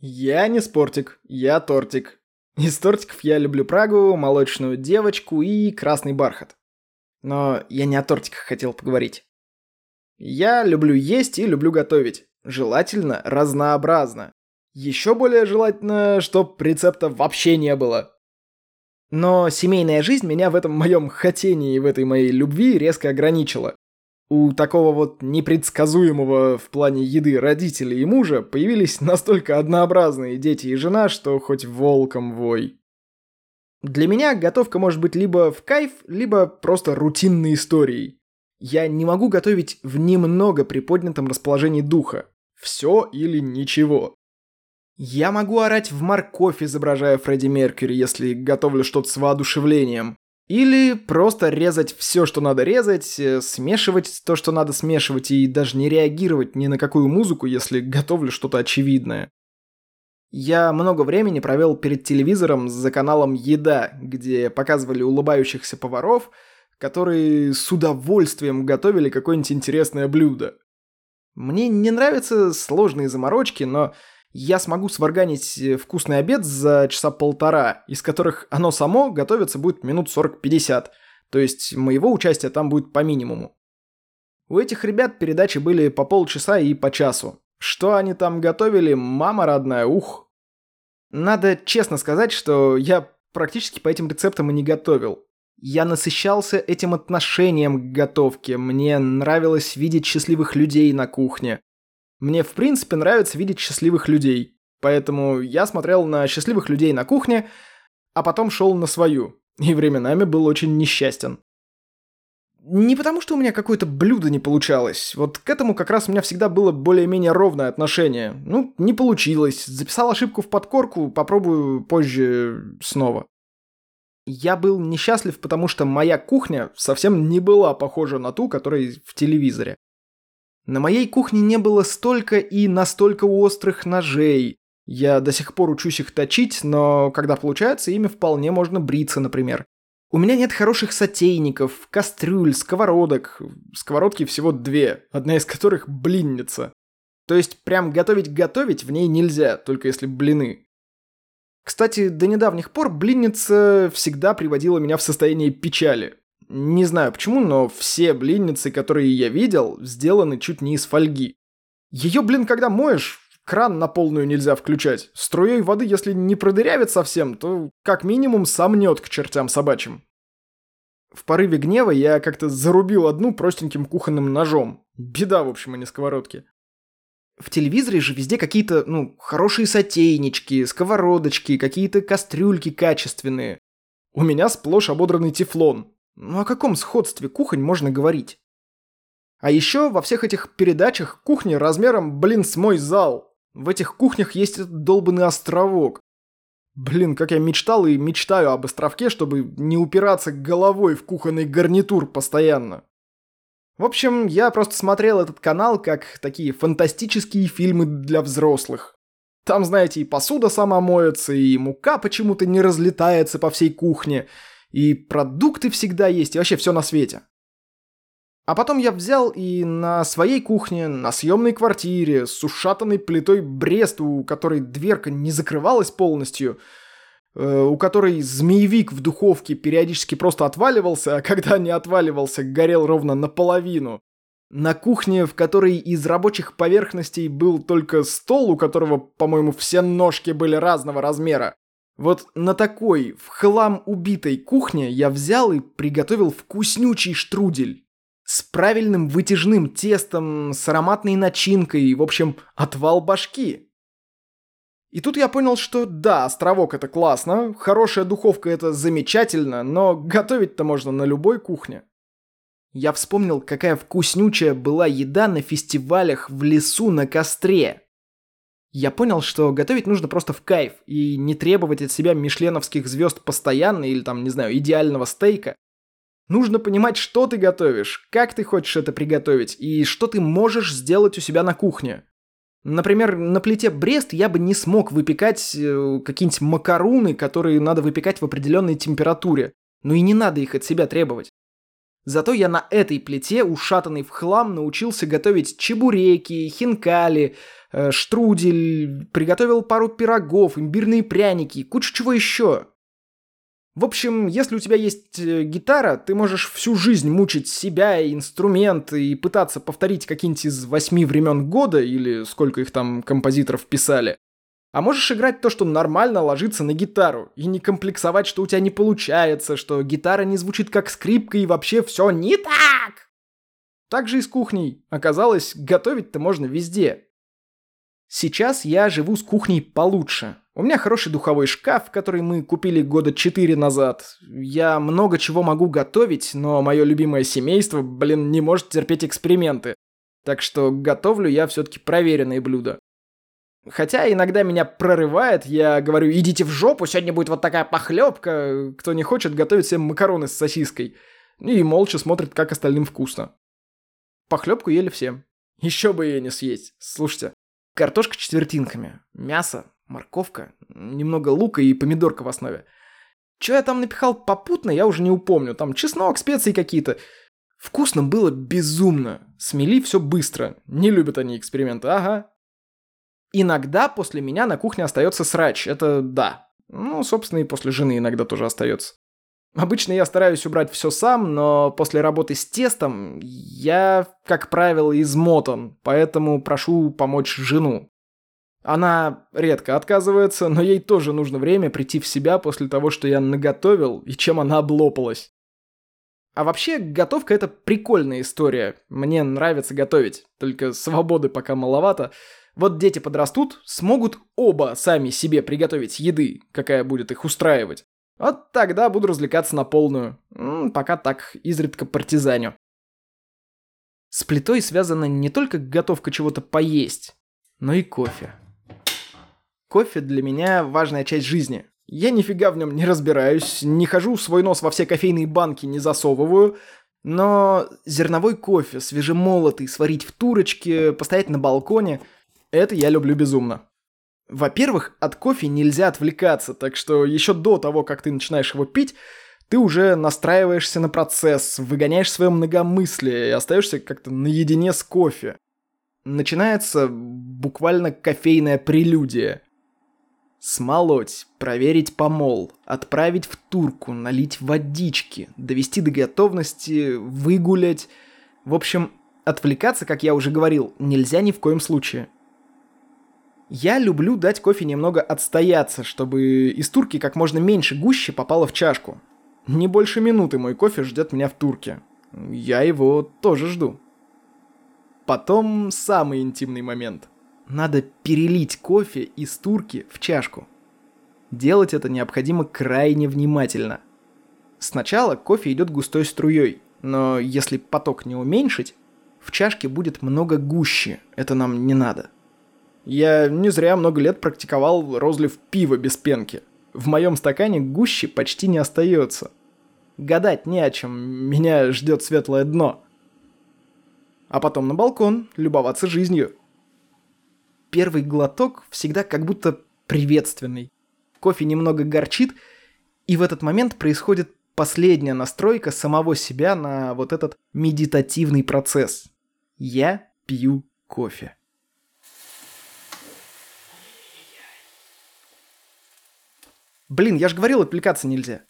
Я не спортик, я тортик. Из тортиков я люблю Прагу, молочную девочку и красный бархат. Но я не о тортиках хотел поговорить. Я люблю есть и люблю готовить. Желательно разнообразно. Еще более желательно, чтоб рецепта вообще не было. Но семейная жизнь меня в этом моем хотении и в этой моей любви резко ограничила. У такого вот непредсказуемого в плане еды родителя и мужа появились настолько однообразные дети и жена, что хоть волком вой. Для меня готовка может быть либо в кайф, либо просто рутинной историей. Я не могу готовить в немного приподнятом расположении духа. Все или ничего. Я могу орать в морковь, изображая Фредди Меркьюри, если готовлю что-то с воодушевлением. Или просто резать все, что надо резать, э, смешивать то, что надо смешивать, и даже не реагировать ни на какую музыку, если готовлю что-то очевидное. Я много времени провел перед телевизором за каналом «Еда», где показывали улыбающихся поваров, которые с удовольствием готовили какое-нибудь интересное блюдо. Мне не нравятся сложные заморочки, но я смогу сварганить э, вкусный обед за часа полтора, из которых оно само готовится будет минут 40-50, то есть моего участия там будет по минимуму. У этих ребят передачи были по полчаса и по часу. Что они там готовили, мама родная, ух. Надо честно сказать, что я практически по этим рецептам и не готовил. Я насыщался этим отношением к готовке, мне нравилось видеть счастливых людей на кухне. Мне в принципе нравится видеть счастливых людей, поэтому я смотрел на счастливых людей на кухне, а потом шел на свою, и временами был очень несчастен. Не потому, что у меня какое-то блюдо не получалось. Вот к этому как раз у меня всегда было более-менее ровное отношение. Ну, не получилось. Записал ошибку в подкорку, попробую позже снова. Я был несчастлив, потому что моя кухня совсем не была похожа на ту, которая в телевизоре. На моей кухне не было столько и настолько острых ножей. Я до сих пор учусь их точить, но когда получается, ими вполне можно бриться, например. У меня нет хороших сотейников, кастрюль, сковородок. Сковородки всего две, одна из которых блинница. То есть прям готовить-готовить в ней нельзя, только если блины. Кстати, до недавних пор блинница всегда приводила меня в состояние печали. Не знаю почему, но все блинницы, которые я видел, сделаны чуть не из фольги. Ее, блин, когда моешь, кран на полную нельзя включать. Струей воды, если не продырявит совсем, то как минимум сомнет к чертям собачьим. В порыве гнева я как-то зарубил одну простеньким кухонным ножом. Беда, в общем, а не сковородки. В телевизоре же везде какие-то, ну, хорошие сотейнички, сковородочки, какие-то кастрюльки качественные. У меня сплошь ободранный тефлон. Ну о каком сходстве кухонь можно говорить? А еще во всех этих передачах кухни размером, блин, с мой зал. В этих кухнях есть этот долбанный островок. Блин, как я мечтал и мечтаю об островке, чтобы не упираться головой в кухонный гарнитур постоянно. В общем, я просто смотрел этот канал как такие фантастические фильмы для взрослых. Там, знаете, и посуда сама моется, и мука почему-то не разлетается по всей кухне, и продукты всегда есть, и вообще все на свете. А потом я взял и на своей кухне, на съемной квартире, с ушатанной плитой Брест, у которой дверка не закрывалась полностью, э, у которой змеевик в духовке периодически просто отваливался, а когда не отваливался, горел ровно наполовину. На кухне, в которой из рабочих поверхностей был только стол, у которого, по-моему, все ножки были разного размера. Вот на такой, в хлам убитой кухне я взял и приготовил вкуснючий штрудель. С правильным вытяжным тестом, с ароматной начинкой, в общем, отвал башки. И тут я понял, что да, островок это классно, хорошая духовка это замечательно, но готовить-то можно на любой кухне. Я вспомнил, какая вкуснючая была еда на фестивалях в лесу на костре. Я понял, что готовить нужно просто в кайф и не требовать от себя мишленовских звезд постоянно или там, не знаю, идеального стейка. Нужно понимать, что ты готовишь, как ты хочешь это приготовить и что ты можешь сделать у себя на кухне. Например, на плите Брест я бы не смог выпекать э, какие-нибудь макаруны, которые надо выпекать в определенной температуре. Ну и не надо их от себя требовать. Зато я на этой плите, ушатанный в хлам, научился готовить чебуреки, хинкали, э, штрудель, приготовил пару пирогов, имбирные пряники, кучу чего еще. В общем, если у тебя есть э, гитара, ты можешь всю жизнь мучить себя и инструменты и пытаться повторить какие-нибудь из восьми времен года или сколько их там композиторов писали. А можешь играть то, что нормально ложится на гитару, и не комплексовать, что у тебя не получается, что гитара не звучит как скрипка и вообще все не так. Так же и с кухней. Оказалось, готовить-то можно везде. Сейчас я живу с кухней получше. У меня хороший духовой шкаф, который мы купили года 4 назад. Я много чего могу готовить, но мое любимое семейство, блин, не может терпеть эксперименты. Так что готовлю я все-таки проверенные блюда. Хотя иногда меня прорывает, я говорю, идите в жопу, сегодня будет вот такая похлебка, кто не хочет, готовить себе макароны с сосиской. И молча смотрит, как остальным вкусно. Похлебку ели все. Еще бы ее не съесть. Слушайте, картошка четвертинками, мясо, морковка, немного лука и помидорка в основе. Че я там напихал попутно, я уже не упомню. Там чеснок, специи какие-то. Вкусно было безумно. Смели все быстро. Не любят они эксперименты, ага. Иногда после меня на кухне остается срач, это да. Ну, собственно, и после жены иногда тоже остается. Обычно я стараюсь убрать все сам, но после работы с тестом я, как правило, измотан, поэтому прошу помочь жену. Она редко отказывается, но ей тоже нужно время прийти в себя после того, что я наготовил и чем она облопалась. А вообще, готовка это прикольная история. Мне нравится готовить, только свободы пока маловато, вот дети подрастут, смогут оба сами себе приготовить еды, какая будет их устраивать. Вот тогда буду развлекаться на полную. М -м, пока так, изредка партизаню. С плитой связана не только готовка чего-то поесть, но и кофе. Кофе для меня важная часть жизни. Я нифига в нем не разбираюсь, не хожу свой нос во все кофейные банки не засовываю, но зерновой кофе, свежемолотый, сварить в турочке, постоять на балконе – это я люблю безумно. Во-первых, от кофе нельзя отвлекаться, так что еще до того, как ты начинаешь его пить, ты уже настраиваешься на процесс, выгоняешь свое многомыслие и остаешься как-то наедине с кофе. Начинается буквально кофейная прелюдия. Смолоть, проверить помол, отправить в турку, налить водички, довести до готовности, выгулять. В общем, отвлекаться, как я уже говорил, нельзя ни в коем случае. Я люблю дать кофе немного отстояться, чтобы из турки как можно меньше гуще попало в чашку. Не больше минуты мой кофе ждет меня в турке. Я его тоже жду. Потом самый интимный момент. Надо перелить кофе из турки в чашку. Делать это необходимо крайне внимательно. Сначала кофе идет густой струей, но если поток не уменьшить, в чашке будет много гуще, это нам не надо. Я не зря много лет практиковал розлив пива без пенки. В моем стакане гуще почти не остается. Гадать не о чем, меня ждет светлое дно. А потом на балкон, любоваться жизнью. Первый глоток всегда как будто приветственный. Кофе немного горчит, и в этот момент происходит последняя настройка самого себя на вот этот медитативный процесс. Я пью кофе. Блин, я же говорил, отвлекаться нельзя.